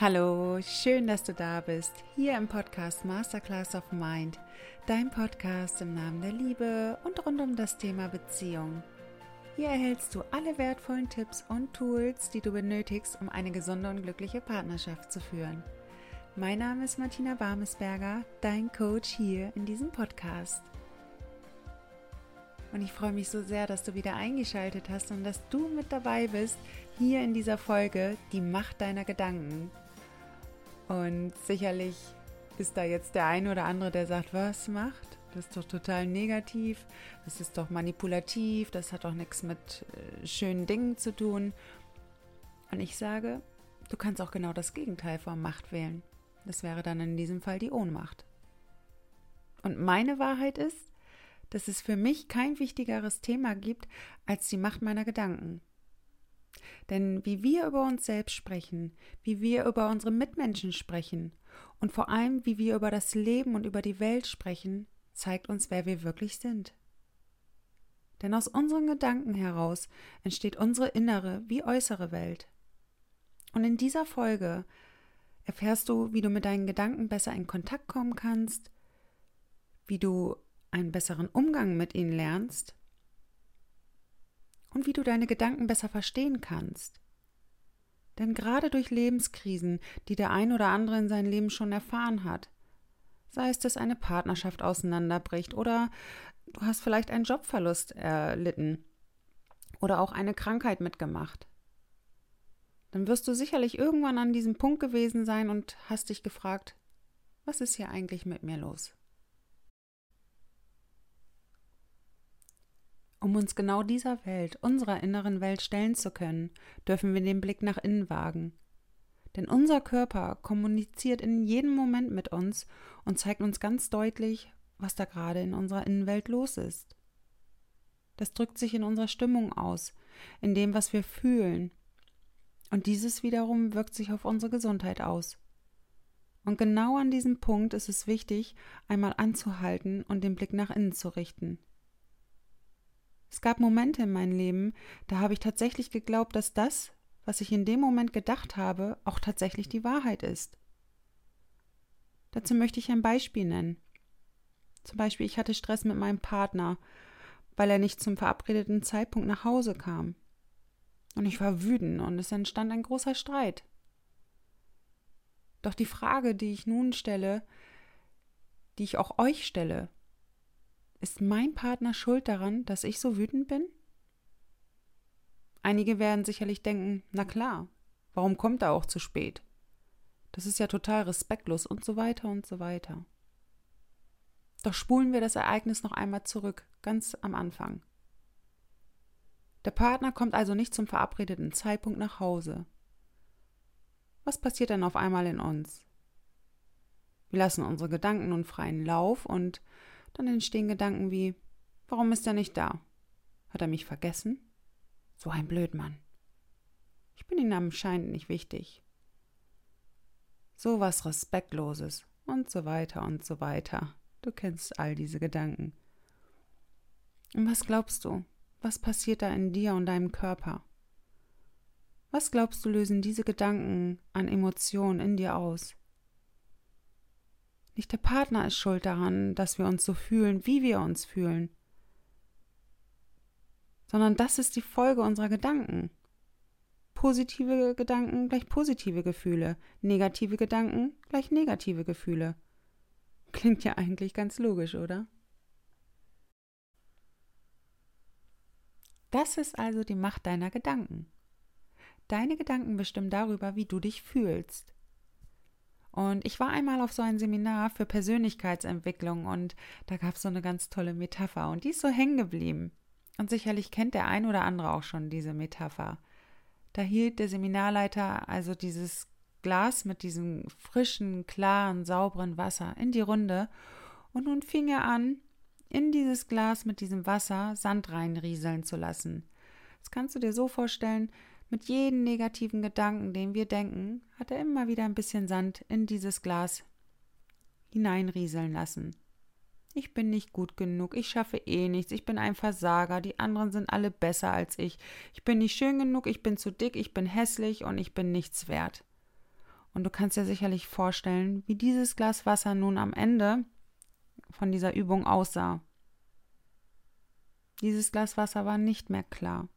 Hallo, schön, dass du da bist, hier im Podcast Masterclass of Mind, dein Podcast im Namen der Liebe und rund um das Thema Beziehung. Hier erhältst du alle wertvollen Tipps und Tools, die du benötigst, um eine gesunde und glückliche Partnerschaft zu führen. Mein Name ist Martina Barmesberger, dein Coach hier in diesem Podcast. Und ich freue mich so sehr, dass du wieder eingeschaltet hast und dass du mit dabei bist hier in dieser Folge Die Macht deiner Gedanken. Und sicherlich ist da jetzt der eine oder andere, der sagt, was macht? Das ist doch total negativ, das ist doch manipulativ, das hat doch nichts mit äh, schönen Dingen zu tun. Und ich sage, du kannst auch genau das Gegenteil von Macht wählen. Das wäre dann in diesem Fall die Ohnmacht. Und meine Wahrheit ist, dass es für mich kein wichtigeres Thema gibt als die Macht meiner Gedanken. Denn wie wir über uns selbst sprechen, wie wir über unsere Mitmenschen sprechen und vor allem wie wir über das Leben und über die Welt sprechen, zeigt uns, wer wir wirklich sind. Denn aus unseren Gedanken heraus entsteht unsere innere wie äußere Welt. Und in dieser Folge erfährst du, wie du mit deinen Gedanken besser in Kontakt kommen kannst, wie du einen besseren Umgang mit ihnen lernst und wie du deine Gedanken besser verstehen kannst. Denn gerade durch Lebenskrisen, die der ein oder andere in seinem Leben schon erfahren hat, sei es, dass eine Partnerschaft auseinanderbricht oder du hast vielleicht einen Jobverlust erlitten oder auch eine Krankheit mitgemacht, dann wirst du sicherlich irgendwann an diesem Punkt gewesen sein und hast dich gefragt, was ist hier eigentlich mit mir los? Um uns genau dieser Welt, unserer inneren Welt stellen zu können, dürfen wir den Blick nach innen wagen. Denn unser Körper kommuniziert in jedem Moment mit uns und zeigt uns ganz deutlich, was da gerade in unserer Innenwelt los ist. Das drückt sich in unserer Stimmung aus, in dem, was wir fühlen. Und dieses wiederum wirkt sich auf unsere Gesundheit aus. Und genau an diesem Punkt ist es wichtig, einmal anzuhalten und den Blick nach innen zu richten. Es gab Momente in meinem Leben, da habe ich tatsächlich geglaubt, dass das, was ich in dem Moment gedacht habe, auch tatsächlich die Wahrheit ist. Dazu möchte ich ein Beispiel nennen. Zum Beispiel, ich hatte Stress mit meinem Partner, weil er nicht zum verabredeten Zeitpunkt nach Hause kam. Und ich war wütend und es entstand ein großer Streit. Doch die Frage, die ich nun stelle, die ich auch euch stelle, ist mein Partner schuld daran, dass ich so wütend bin? Einige werden sicherlich denken, na klar, warum kommt er auch zu spät? Das ist ja total respektlos und so weiter und so weiter. Doch spulen wir das Ereignis noch einmal zurück, ganz am Anfang. Der Partner kommt also nicht zum verabredeten Zeitpunkt nach Hause. Was passiert dann auf einmal in uns? Wir lassen unsere Gedanken nun freien Lauf und dann entstehen Gedanken wie, warum ist er nicht da? Hat er mich vergessen? So ein Blödmann. Ich bin ihm anscheinend nicht wichtig. So was Respektloses und so weiter und so weiter. Du kennst all diese Gedanken. Und was glaubst du? Was passiert da in dir und deinem Körper? Was glaubst du, lösen diese Gedanken an Emotionen in dir aus? Nicht der Partner ist schuld daran, dass wir uns so fühlen, wie wir uns fühlen, sondern das ist die Folge unserer Gedanken. Positive Gedanken gleich positive Gefühle, negative Gedanken gleich negative Gefühle. Klingt ja eigentlich ganz logisch, oder? Das ist also die Macht deiner Gedanken. Deine Gedanken bestimmen darüber, wie du dich fühlst. Und ich war einmal auf so ein Seminar für Persönlichkeitsentwicklung und da gab es so eine ganz tolle Metapher und die ist so hängen geblieben. Und sicherlich kennt der ein oder andere auch schon diese Metapher. Da hielt der Seminarleiter also dieses Glas mit diesem frischen, klaren, sauberen Wasser in die Runde und nun fing er an, in dieses Glas mit diesem Wasser Sand reinrieseln zu lassen. Das kannst du dir so vorstellen, mit jedem negativen Gedanken, den wir denken, hat er immer wieder ein bisschen Sand in dieses Glas hineinrieseln lassen. Ich bin nicht gut genug, ich schaffe eh nichts, ich bin ein Versager, die anderen sind alle besser als ich. Ich bin nicht schön genug, ich bin zu dick, ich bin hässlich und ich bin nichts wert. Und du kannst dir sicherlich vorstellen, wie dieses Glas Wasser nun am Ende von dieser Übung aussah. Dieses Glas Wasser war nicht mehr klar,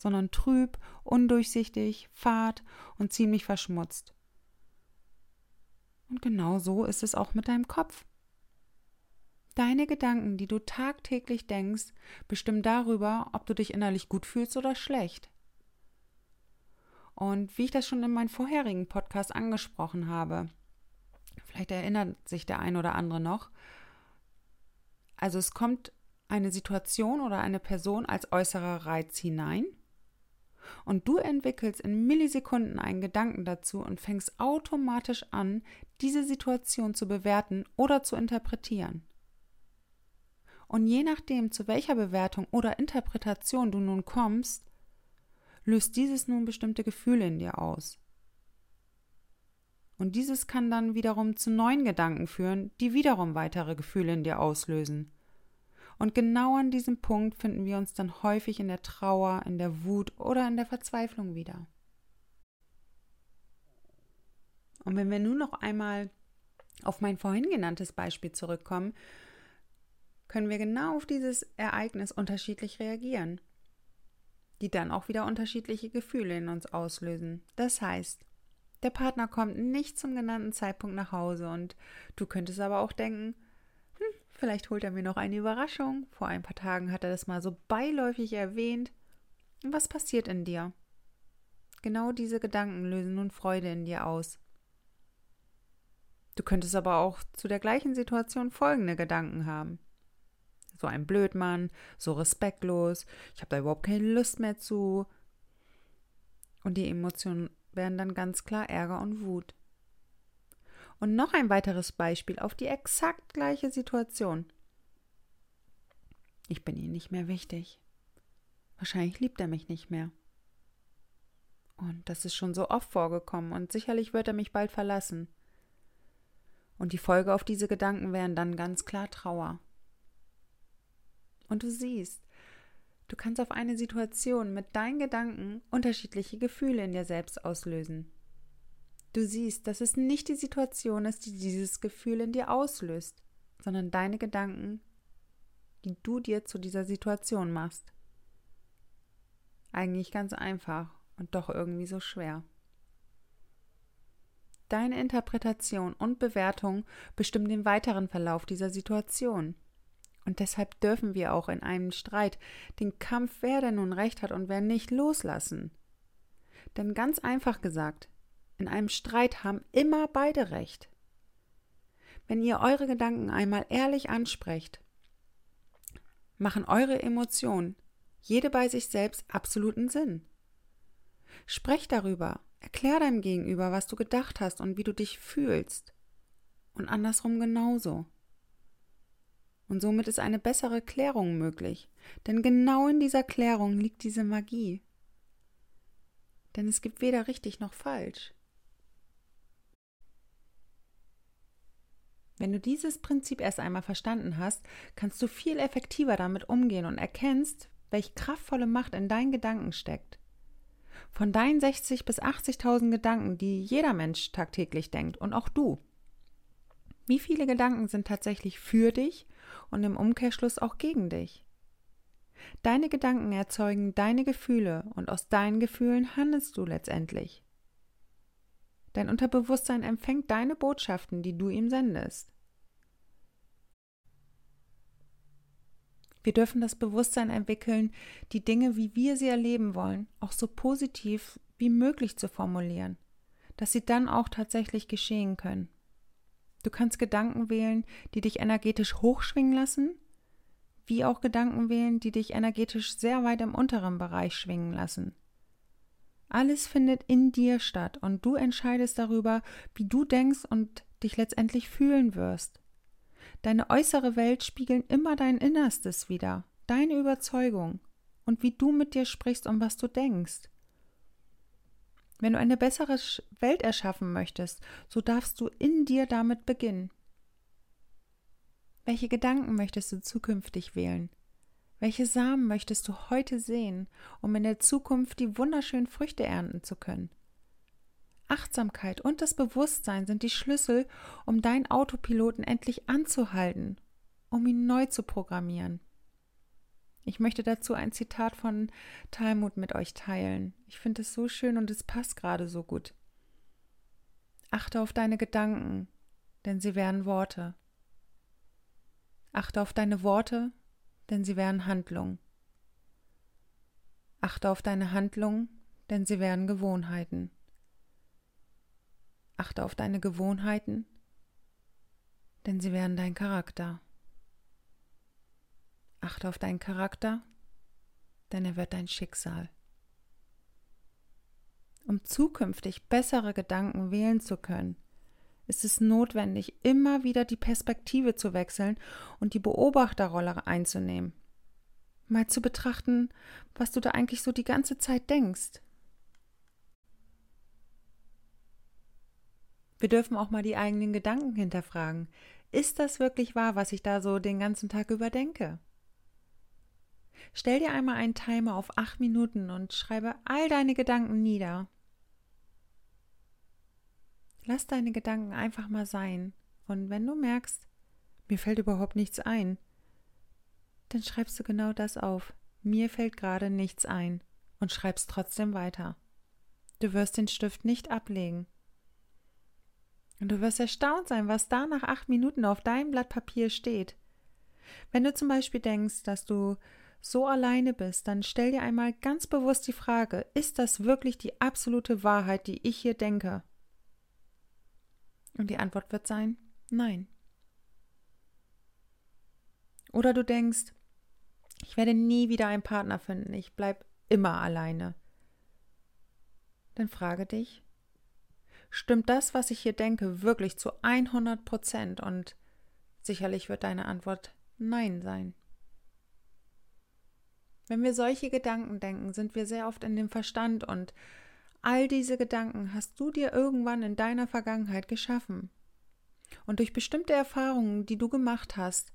sondern trüb, undurchsichtig, fad und ziemlich verschmutzt. Und genau so ist es auch mit deinem Kopf. Deine Gedanken, die du tagtäglich denkst, bestimmen darüber, ob du dich innerlich gut fühlst oder schlecht. Und wie ich das schon in meinem vorherigen Podcast angesprochen habe, vielleicht erinnert sich der ein oder andere noch, also es kommt eine Situation oder eine Person als äußerer Reiz hinein und du entwickelst in Millisekunden einen Gedanken dazu und fängst automatisch an, diese Situation zu bewerten oder zu interpretieren. Und je nachdem, zu welcher Bewertung oder Interpretation du nun kommst, löst dieses nun bestimmte Gefühle in dir aus. Und dieses kann dann wiederum zu neuen Gedanken führen, die wiederum weitere Gefühle in dir auslösen. Und genau an diesem Punkt finden wir uns dann häufig in der Trauer, in der Wut oder in der Verzweiflung wieder. Und wenn wir nun noch einmal auf mein vorhin genanntes Beispiel zurückkommen, können wir genau auf dieses Ereignis unterschiedlich reagieren, die dann auch wieder unterschiedliche Gefühle in uns auslösen. Das heißt, der Partner kommt nicht zum genannten Zeitpunkt nach Hause und du könntest aber auch denken, Vielleicht holt er mir noch eine Überraschung. Vor ein paar Tagen hat er das mal so beiläufig erwähnt. Was passiert in dir? Genau diese Gedanken lösen nun Freude in dir aus. Du könntest aber auch zu der gleichen Situation folgende Gedanken haben. So ein Blödmann, so respektlos, ich habe da überhaupt keine Lust mehr zu. Und die Emotionen werden dann ganz klar Ärger und Wut. Und noch ein weiteres Beispiel auf die exakt gleiche Situation. Ich bin ihm nicht mehr wichtig. Wahrscheinlich liebt er mich nicht mehr. Und das ist schon so oft vorgekommen und sicherlich wird er mich bald verlassen. Und die Folge auf diese Gedanken wären dann ganz klar Trauer. Und du siehst, du kannst auf eine Situation mit deinen Gedanken unterschiedliche Gefühle in dir selbst auslösen. Du siehst, dass es nicht die Situation ist, die dieses Gefühl in dir auslöst, sondern deine Gedanken, die du dir zu dieser Situation machst. Eigentlich ganz einfach und doch irgendwie so schwer. Deine Interpretation und Bewertung bestimmen den weiteren Verlauf dieser Situation. Und deshalb dürfen wir auch in einem Streit den Kampf, wer denn nun recht hat und wer nicht, loslassen. Denn ganz einfach gesagt, in einem Streit haben immer beide recht. Wenn ihr eure Gedanken einmal ehrlich ansprecht, machen eure Emotionen, jede bei sich selbst, absoluten Sinn. Sprech darüber, erklär deinem Gegenüber, was du gedacht hast und wie du dich fühlst. Und andersrum genauso. Und somit ist eine bessere Klärung möglich, denn genau in dieser Klärung liegt diese Magie. Denn es gibt weder richtig noch falsch. Wenn du dieses Prinzip erst einmal verstanden hast, kannst du viel effektiver damit umgehen und erkennst, welche kraftvolle Macht in deinen Gedanken steckt. Von deinen 60 bis 80.000 Gedanken, die jeder Mensch tagtäglich denkt und auch du. Wie viele Gedanken sind tatsächlich für dich und im Umkehrschluss auch gegen dich? Deine Gedanken erzeugen deine Gefühle und aus deinen Gefühlen handelst du letztendlich. Dein Unterbewusstsein empfängt deine Botschaften, die du ihm sendest. Wir dürfen das Bewusstsein entwickeln, die Dinge, wie wir sie erleben wollen, auch so positiv wie möglich zu formulieren, dass sie dann auch tatsächlich geschehen können. Du kannst Gedanken wählen, die dich energetisch hochschwingen lassen, wie auch Gedanken wählen, die dich energetisch sehr weit im unteren Bereich schwingen lassen. Alles findet in dir statt und du entscheidest darüber, wie du denkst und dich letztendlich fühlen wirst. Deine äußere Welt spiegeln immer dein Innerstes wider, deine Überzeugung und wie du mit dir sprichst und was du denkst. Wenn du eine bessere Welt erschaffen möchtest, so darfst du in dir damit beginnen. Welche Gedanken möchtest du zukünftig wählen? Welche Samen möchtest du heute sehen, um in der Zukunft die wunderschönen Früchte ernten zu können? Achtsamkeit und das Bewusstsein sind die Schlüssel, um deinen Autopiloten endlich anzuhalten, um ihn neu zu programmieren. Ich möchte dazu ein Zitat von Talmud mit euch teilen. Ich finde es so schön und es passt gerade so gut. Achte auf deine Gedanken, denn sie wären Worte. Achte auf deine Worte, denn sie wären Handlung. Achte auf deine Handlung, denn sie wären Gewohnheiten. Achte auf deine Gewohnheiten, denn sie wären dein Charakter. Achte auf deinen Charakter, denn er wird dein Schicksal. Um zukünftig bessere Gedanken wählen zu können, ist es notwendig, immer wieder die Perspektive zu wechseln und die Beobachterrolle einzunehmen. Mal zu betrachten, was du da eigentlich so die ganze Zeit denkst. Wir dürfen auch mal die eigenen Gedanken hinterfragen. Ist das wirklich wahr, was ich da so den ganzen Tag über denke? Stell dir einmal einen Timer auf acht Minuten und schreibe all deine Gedanken nieder. Lass deine Gedanken einfach mal sein. Und wenn du merkst, mir fällt überhaupt nichts ein, dann schreibst du genau das auf. Mir fällt gerade nichts ein und schreibst trotzdem weiter. Du wirst den Stift nicht ablegen. Und du wirst erstaunt sein, was da nach acht Minuten auf deinem Blatt Papier steht. Wenn du zum Beispiel denkst, dass du so alleine bist, dann stell dir einmal ganz bewusst die Frage, ist das wirklich die absolute Wahrheit, die ich hier denke? Und die Antwort wird sein, nein. Oder du denkst, ich werde nie wieder einen Partner finden, ich bleibe immer alleine. Dann frage dich, stimmt das, was ich hier denke, wirklich zu 100 Prozent? Und sicherlich wird deine Antwort Nein sein. Wenn wir solche Gedanken denken, sind wir sehr oft in dem Verstand und All diese Gedanken hast du dir irgendwann in deiner Vergangenheit geschaffen. Und durch bestimmte Erfahrungen, die du gemacht hast,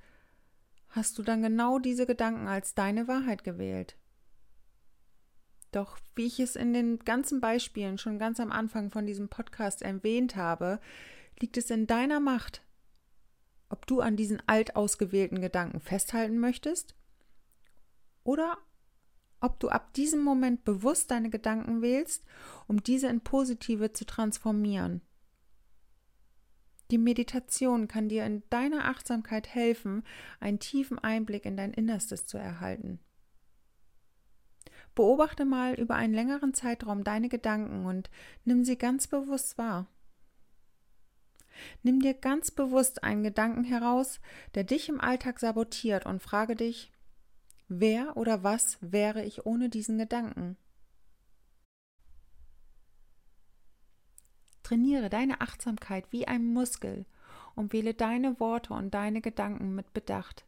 hast du dann genau diese Gedanken als deine Wahrheit gewählt. Doch wie ich es in den ganzen Beispielen schon ganz am Anfang von diesem Podcast erwähnt habe, liegt es in deiner Macht, ob du an diesen alt ausgewählten Gedanken festhalten möchtest oder ob du ab diesem Moment bewusst deine Gedanken wählst, um diese in positive zu transformieren. Die Meditation kann dir in deiner Achtsamkeit helfen, einen tiefen Einblick in dein Innerstes zu erhalten. Beobachte mal über einen längeren Zeitraum deine Gedanken und nimm sie ganz bewusst wahr. Nimm dir ganz bewusst einen Gedanken heraus, der dich im Alltag sabotiert und frage dich, Wer oder was wäre ich ohne diesen Gedanken? Trainiere deine Achtsamkeit wie ein Muskel und wähle deine Worte und deine Gedanken mit Bedacht.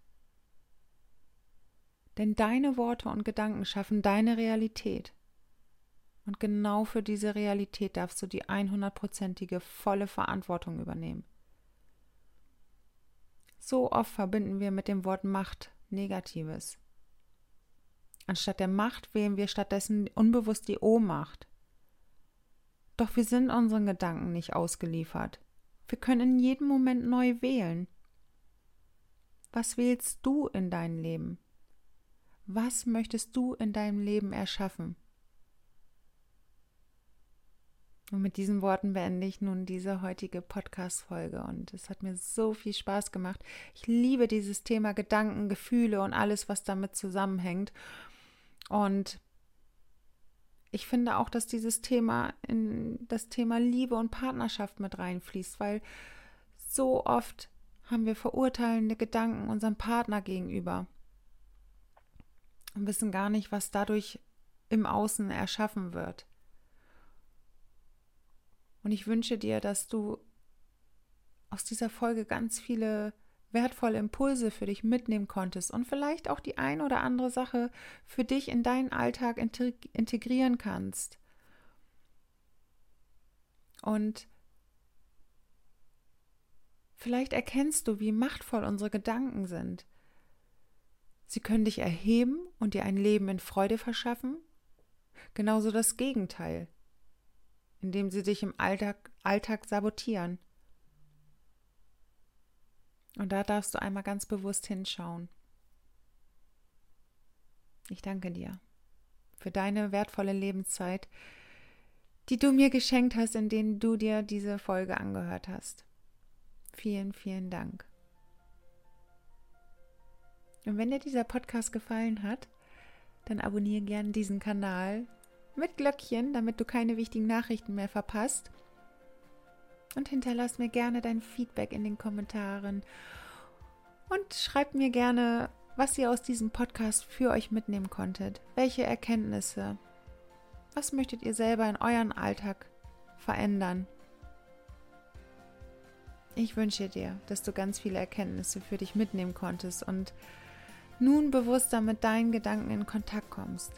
Denn deine Worte und Gedanken schaffen deine Realität. Und genau für diese Realität darfst du die 100%ige volle Verantwortung übernehmen. So oft verbinden wir mit dem Wort Macht Negatives. Anstatt der Macht wählen wir stattdessen unbewusst die Ohnmacht. Doch wir sind unseren Gedanken nicht ausgeliefert. Wir können in jedem Moment neu wählen. Was wählst du in dein Leben? Was möchtest du in deinem Leben erschaffen? Und mit diesen Worten beende ich nun diese heutige Podcast-Folge. Und es hat mir so viel Spaß gemacht. Ich liebe dieses Thema Gedanken, Gefühle und alles, was damit zusammenhängt. Und ich finde auch, dass dieses Thema in das Thema Liebe und Partnerschaft mit reinfließt, weil so oft haben wir verurteilende Gedanken unserem Partner gegenüber und wissen gar nicht, was dadurch im Außen erschaffen wird. Und ich wünsche dir, dass du aus dieser Folge ganz viele wertvolle Impulse für dich mitnehmen konntest und vielleicht auch die ein oder andere Sache für dich in deinen Alltag integrieren kannst. Und vielleicht erkennst du, wie machtvoll unsere Gedanken sind. Sie können dich erheben und dir ein Leben in Freude verschaffen, genauso das Gegenteil. indem sie dich im Alltag, Alltag sabotieren. Und da darfst du einmal ganz bewusst hinschauen. Ich danke dir für deine wertvolle Lebenszeit, die du mir geschenkt hast, in denen du dir diese Folge angehört hast. Vielen, vielen Dank. Und wenn dir dieser Podcast gefallen hat, dann abonniere gerne diesen Kanal mit Glöckchen, damit du keine wichtigen Nachrichten mehr verpasst. Und hinterlass mir gerne dein Feedback in den Kommentaren. Und schreib mir gerne, was ihr aus diesem Podcast für euch mitnehmen konntet. Welche Erkenntnisse. Was möchtet ihr selber in euren Alltag verändern? Ich wünsche dir, dass du ganz viele Erkenntnisse für dich mitnehmen konntest und nun bewusster mit deinen Gedanken in Kontakt kommst.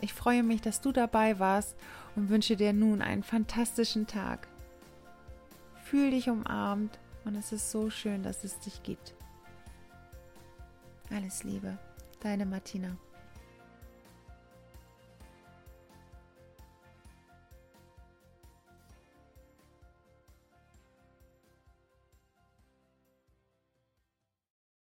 Ich freue mich, dass du dabei warst und wünsche dir nun einen fantastischen Tag. Fühl dich umarmt und es ist so schön, dass es dich gibt. Alles Liebe, deine Martina.